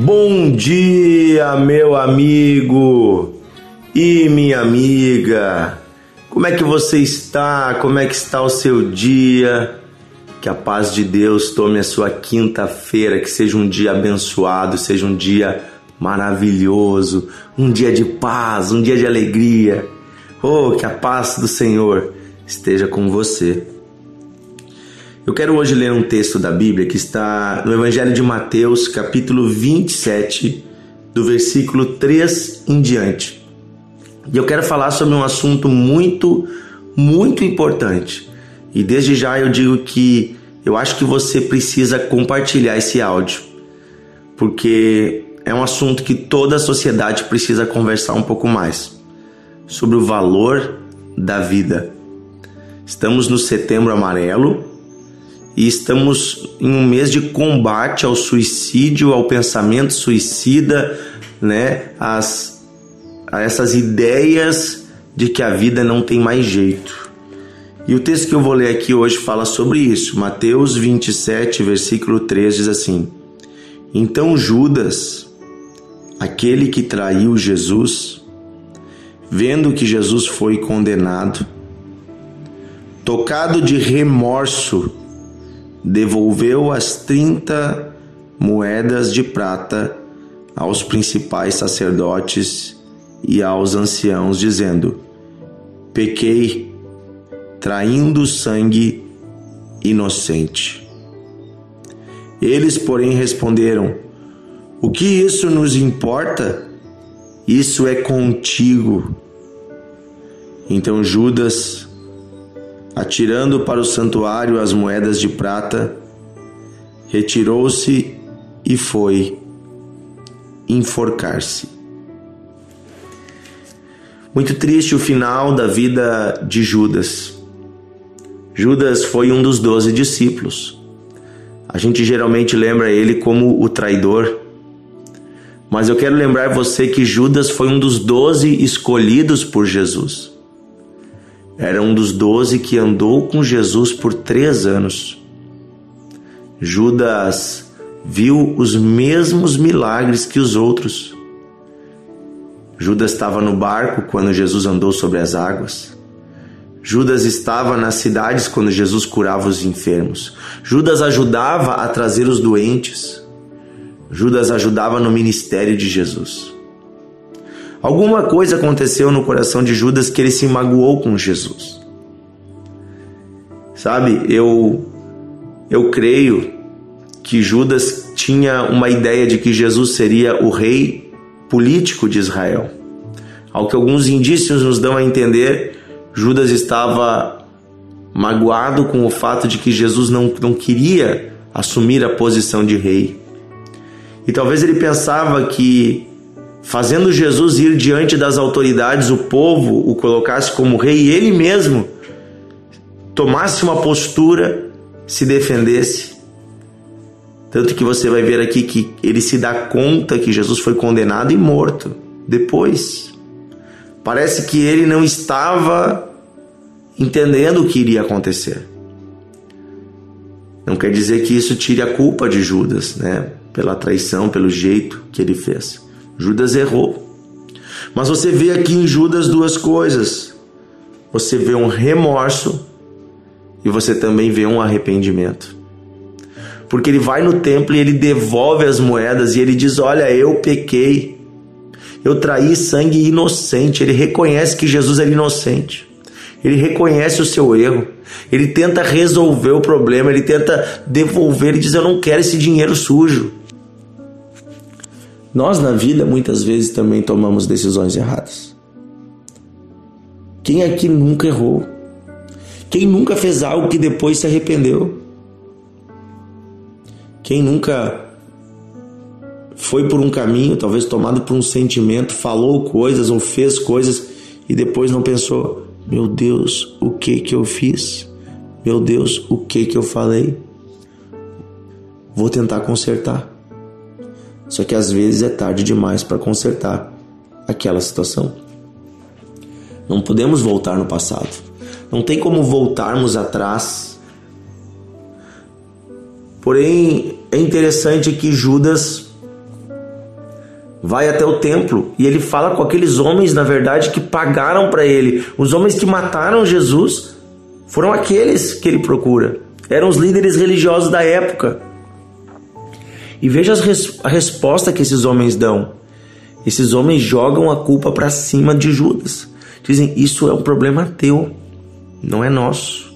Bom dia, meu amigo e minha amiga. Como é que você está? Como é que está o seu dia? Que a paz de Deus tome a sua quinta-feira, que seja um dia abençoado, seja um dia maravilhoso, um dia de paz, um dia de alegria. Oh, que a paz do Senhor esteja com você. Eu quero hoje ler um texto da Bíblia que está no Evangelho de Mateus, capítulo 27, do versículo 3 em diante. E eu quero falar sobre um assunto muito, muito importante. E desde já eu digo que eu acho que você precisa compartilhar esse áudio, porque é um assunto que toda a sociedade precisa conversar um pouco mais sobre o valor da vida. Estamos no setembro amarelo e estamos em um mês de combate ao suicídio, ao pensamento suicida, né? As, a essas ideias de que a vida não tem mais jeito. E o texto que eu vou ler aqui hoje fala sobre isso. Mateus 27, versículo 3 diz assim: Então Judas, aquele que traiu Jesus, vendo que Jesus foi condenado, tocado de remorso, devolveu as trinta moedas de prata aos principais sacerdotes e aos anciãos, dizendo: Pequei, traindo sangue inocente. Eles, porém, responderam: o que isso nos importa? Isso é contigo. Então Judas, atirando para o santuário as moedas de prata, retirou-se e foi enforcar-se. Muito triste o final da vida de Judas. Judas foi um dos doze discípulos. A gente geralmente lembra ele como o traidor mas eu quero lembrar você que Judas foi um dos doze escolhidos por Jesus. Era um dos doze que andou com Jesus por três anos. Judas viu os mesmos milagres que os outros. Judas estava no barco quando Jesus andou sobre as águas. Judas estava nas cidades quando Jesus curava os enfermos. Judas ajudava a trazer os doentes. Judas ajudava no ministério de Jesus. Alguma coisa aconteceu no coração de Judas que ele se magoou com Jesus. Sabe, eu eu creio que Judas tinha uma ideia de que Jesus seria o rei político de Israel. Ao que alguns indícios nos dão a entender, Judas estava magoado com o fato de que Jesus não, não queria assumir a posição de rei. E talvez ele pensava que fazendo Jesus ir diante das autoridades, o povo o colocasse como rei e ele mesmo tomasse uma postura, se defendesse. Tanto que você vai ver aqui que ele se dá conta que Jesus foi condenado e morto depois. Parece que ele não estava entendendo o que iria acontecer. Não quer dizer que isso tire a culpa de Judas, né? pela traição, pelo jeito que ele fez. Judas errou. Mas você vê aqui em Judas duas coisas. Você vê um remorso e você também vê um arrependimento. Porque ele vai no templo e ele devolve as moedas e ele diz: Olha, eu pequei, eu traí sangue inocente. Ele reconhece que Jesus era inocente. Ele reconhece o seu erro. Ele tenta resolver o problema. Ele tenta devolver. Ele diz: Eu não quero esse dinheiro sujo. Nós na vida muitas vezes também tomamos decisões erradas. Quem aqui nunca errou? Quem nunca fez algo que depois se arrependeu? Quem nunca foi por um caminho, talvez tomado por um sentimento, falou coisas ou fez coisas e depois não pensou: meu Deus, o que que eu fiz? Meu Deus, o que que eu falei? Vou tentar consertar. Só que às vezes é tarde demais para consertar aquela situação. Não podemos voltar no passado. Não tem como voltarmos atrás. Porém, é interessante que Judas vai até o templo e ele fala com aqueles homens, na verdade, que pagaram para ele. Os homens que mataram Jesus foram aqueles que ele procura. Eram os líderes religiosos da época. E veja a resposta que esses homens dão. Esses homens jogam a culpa para cima de Judas. Dizem: Isso é um problema teu, não é nosso.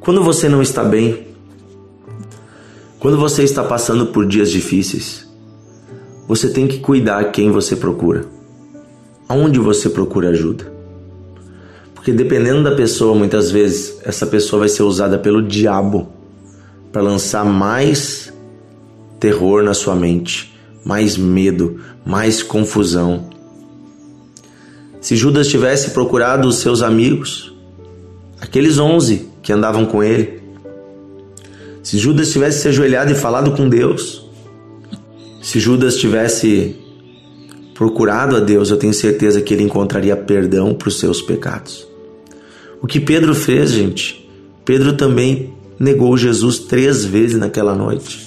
Quando você não está bem, quando você está passando por dias difíceis, você tem que cuidar quem você procura. Aonde você procura ajuda? Porque dependendo da pessoa, muitas vezes essa pessoa vai ser usada pelo diabo para lançar mais terror na sua mente, mais medo, mais confusão. Se Judas tivesse procurado os seus amigos, aqueles onze que andavam com ele, se Judas tivesse se ajoelhado e falado com Deus, se Judas tivesse procurado a Deus, eu tenho certeza que ele encontraria perdão para os seus pecados. O que Pedro fez, gente, Pedro também negou Jesus três vezes naquela noite.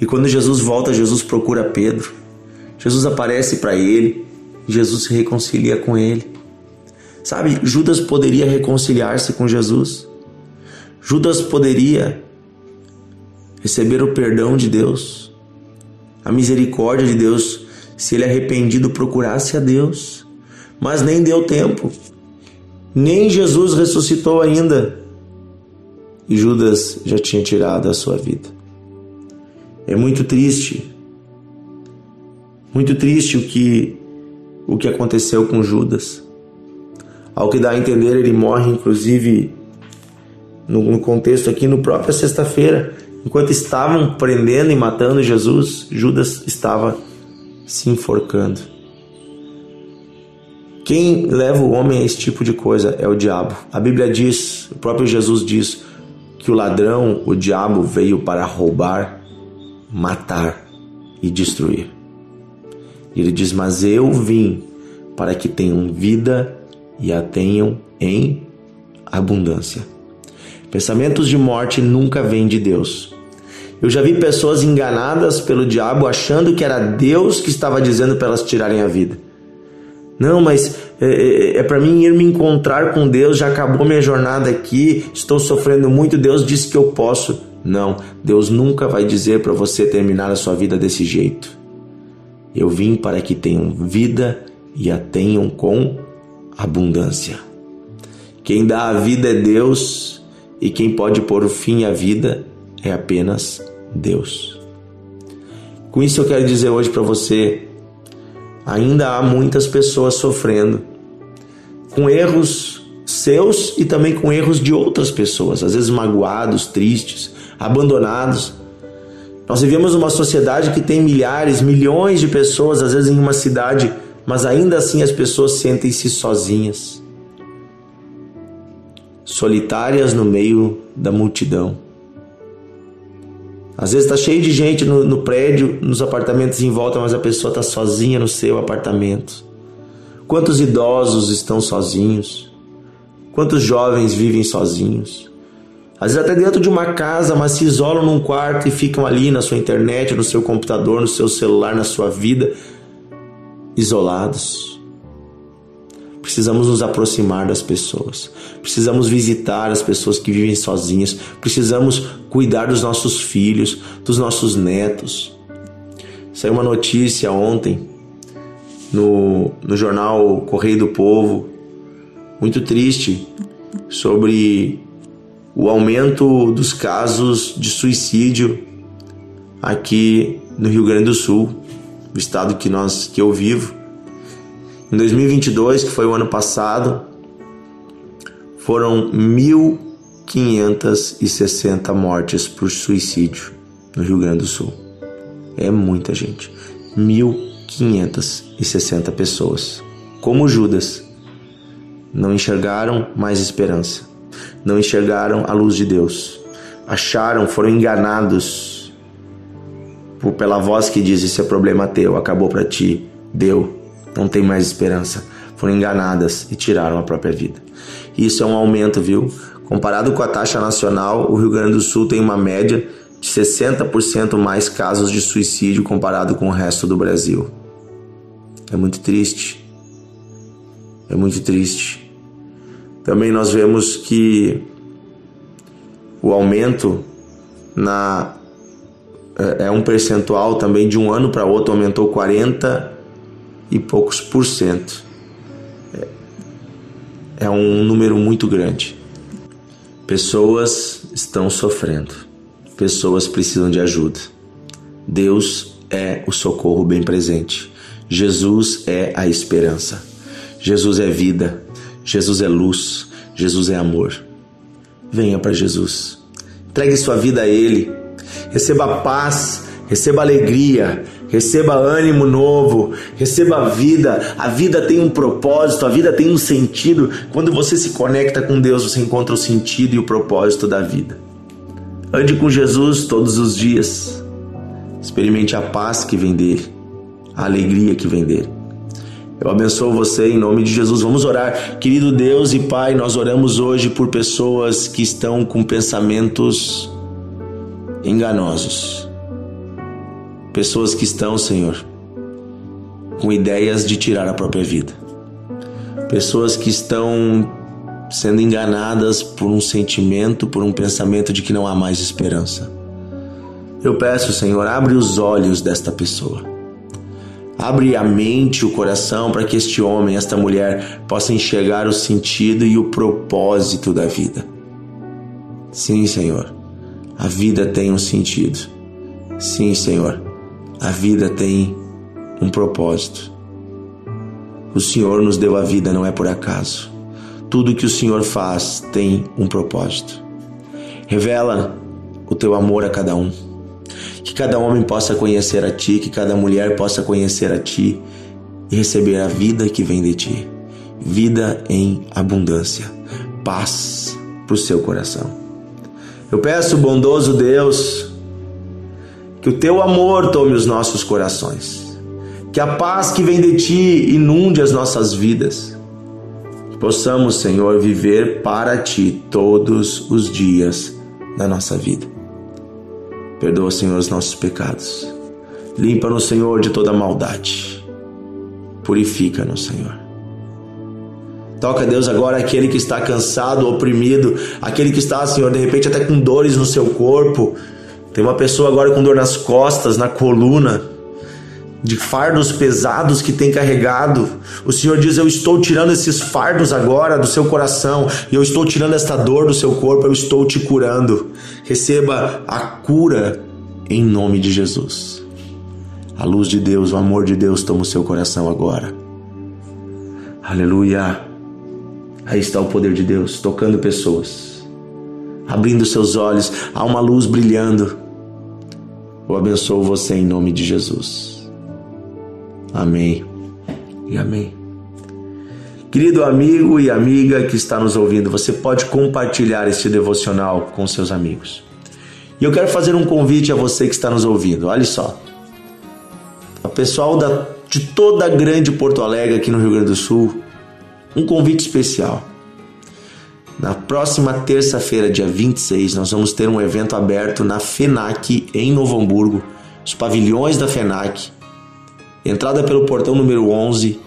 E quando Jesus volta, Jesus procura Pedro. Jesus aparece para ele. Jesus se reconcilia com ele. Sabe, Judas poderia reconciliar-se com Jesus. Judas poderia receber o perdão de Deus, a misericórdia de Deus, se ele arrependido procurasse a Deus. Mas nem deu tempo. Nem Jesus ressuscitou ainda. E Judas já tinha tirado a sua vida. É muito triste. Muito triste o que o que aconteceu com Judas. Ao que dá a entender, ele morre inclusive no, no contexto aqui no própria sexta-feira, Enquanto estavam prendendo e matando Jesus, Judas estava se enforcando. Quem leva o homem a esse tipo de coisa é o diabo. A Bíblia diz, o próprio Jesus diz, que o ladrão, o diabo, veio para roubar, matar e destruir. Ele diz: Mas eu vim para que tenham vida e a tenham em abundância. Pensamentos de morte nunca vêm de Deus. Eu já vi pessoas enganadas pelo diabo achando que era Deus que estava dizendo para elas tirarem a vida. Não, mas é, é, é para mim ir me encontrar com Deus, já acabou minha jornada aqui, estou sofrendo muito, Deus disse que eu posso. Não, Deus nunca vai dizer para você terminar a sua vida desse jeito. Eu vim para que tenham vida e a tenham com abundância. Quem dá a vida é Deus e quem pode pôr fim à vida é apenas Deus. Com isso eu quero dizer hoje para você, ainda há muitas pessoas sofrendo com erros seus e também com erros de outras pessoas, às vezes magoados, tristes, abandonados. Nós vivemos uma sociedade que tem milhares, milhões de pessoas, às vezes em uma cidade, mas ainda assim as pessoas sentem-se sozinhas solitárias no meio da multidão. Às vezes está cheio de gente no, no, prédio, nos apartamentos em volta, mas a pessoa está sozinha no seu apartamento. Quantos idosos estão sozinhos? Quantos jovens vivem sozinhos? Às vezes até dentro de uma casa, mas se isolam num quarto e ficam ali na sua internet, no seu computador, no seu celular, na sua vida, isolados. Precisamos nos aproximar das pessoas. Precisamos visitar as pessoas que vivem sozinhas. Precisamos cuidar dos nossos filhos, dos nossos netos. Saiu uma notícia ontem no, no jornal Correio do Povo, muito triste, sobre o aumento dos casos de suicídio aqui no Rio Grande do Sul, o estado que nós que eu vivo. Em 2022, que foi o ano passado, foram 1.560 mortes por suicídio no Rio Grande do Sul. É muita gente. 1.560 pessoas. Como Judas, não enxergaram mais esperança, não enxergaram a luz de Deus, acharam, foram enganados por, pela voz que diz: Esse é problema teu, acabou para ti, deu não tem mais esperança. Foram enganadas e tiraram a própria vida. Isso é um aumento, viu? Comparado com a taxa nacional, o Rio Grande do Sul tem uma média de 60% mais casos de suicídio comparado com o resto do Brasil. É muito triste. É muito triste. Também nós vemos que o aumento na é, é um percentual também de um ano para outro aumentou 40 e poucos por cento. É, é um número muito grande. Pessoas estão sofrendo. Pessoas precisam de ajuda. Deus é o socorro bem presente. Jesus é a esperança. Jesus é vida. Jesus é luz. Jesus é amor. Venha para Jesus. Entregue sua vida a Ele. Receba paz, receba alegria, receba ânimo novo, receba vida. A vida tem um propósito, a vida tem um sentido. Quando você se conecta com Deus, você encontra o sentido e o propósito da vida. Ande com Jesus todos os dias. Experimente a paz que vem dele, a alegria que vem dele. Eu abençoo você em nome de Jesus. Vamos orar. Querido Deus e Pai, nós oramos hoje por pessoas que estão com pensamentos enganosos. Pessoas que estão, Senhor, com ideias de tirar a própria vida. Pessoas que estão sendo enganadas por um sentimento, por um pensamento de que não há mais esperança. Eu peço, Senhor, abre os olhos desta pessoa Abre a mente, o coração para que este homem, esta mulher possa enxergar o sentido e o propósito da vida. Sim, Senhor, a vida tem um sentido. Sim, Senhor, a vida tem um propósito. O Senhor nos deu a vida, não é por acaso. Tudo que o Senhor faz tem um propósito. Revela o teu amor a cada um que cada homem possa conhecer a Ti, que cada mulher possa conhecer a Ti e receber a vida que vem de Ti. Vida em abundância, paz para o seu coração. Eu peço, bondoso Deus, que o Teu amor tome os nossos corações, que a paz que vem de Ti inunde as nossas vidas, que possamos, Senhor, viver para Ti todos os dias da nossa vida. Perdoa, Senhor, os nossos pecados. Limpa-nos, Senhor, de toda maldade. Purifica-nos, Senhor. Toca, Deus, agora aquele que está cansado, oprimido, aquele que está, Senhor, de repente até com dores no seu corpo. Tem uma pessoa agora com dor nas costas, na coluna, de fardos pesados que tem carregado. O Senhor diz: Eu estou tirando esses fardos agora do seu coração, e eu estou tirando esta dor do seu corpo, eu estou te curando. Receba a cura em nome de Jesus. A luz de Deus, o amor de Deus toma o seu coração agora. Aleluia. Aí está o poder de Deus tocando pessoas, abrindo seus olhos, há uma luz brilhando. Eu abençoo você em nome de Jesus. Amém e amém. Querido amigo e amiga que está nos ouvindo, você pode compartilhar este devocional com seus amigos. E eu quero fazer um convite a você que está nos ouvindo. Olha só. O pessoal da, de toda a grande Porto Alegre, aqui no Rio Grande do Sul, um convite especial. Na próxima terça-feira, dia 26, nós vamos ter um evento aberto na FENAC, em Novo Hamburgo, os pavilhões da FENAC entrada pelo portão número 11,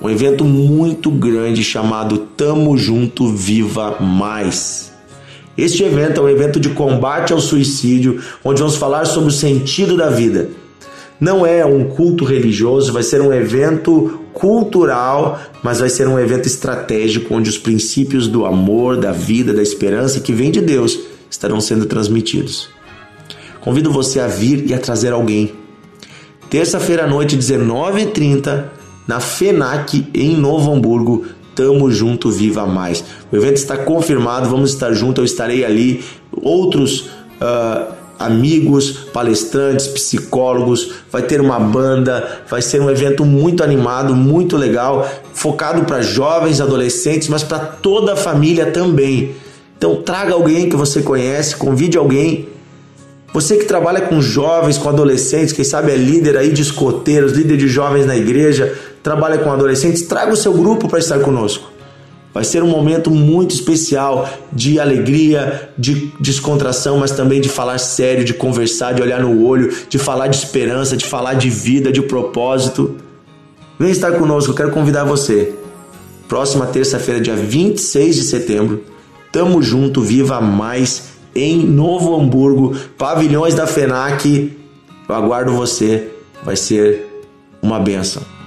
um evento muito grande chamado Tamo Junto Viva Mais. Este evento é um evento de combate ao suicídio, onde vamos falar sobre o sentido da vida. Não é um culto religioso, vai ser um evento cultural, mas vai ser um evento estratégico onde os princípios do amor, da vida, da esperança que vem de Deus estarão sendo transmitidos. Convido você a vir e a trazer alguém Terça-feira à noite, 19h30, na FENAC, em Novo Hamburgo. Tamo junto, viva mais. O evento está confirmado, vamos estar juntos, eu estarei ali. Outros uh, amigos, palestrantes, psicólogos, vai ter uma banda, vai ser um evento muito animado, muito legal, focado para jovens, adolescentes, mas para toda a família também. Então traga alguém que você conhece, convide alguém você que trabalha com jovens, com adolescentes, quem sabe é líder aí de escoteiros, líder de jovens na igreja, trabalha com adolescentes, traga o seu grupo para estar conosco. Vai ser um momento muito especial de alegria, de descontração, mas também de falar sério, de conversar, de olhar no olho, de falar de esperança, de falar de vida, de propósito. Vem estar conosco, eu quero convidar você. Próxima terça-feira, dia 26 de setembro, tamo junto, viva mais em Novo Hamburgo, pavilhões da FENAC. Eu aguardo você, vai ser uma benção.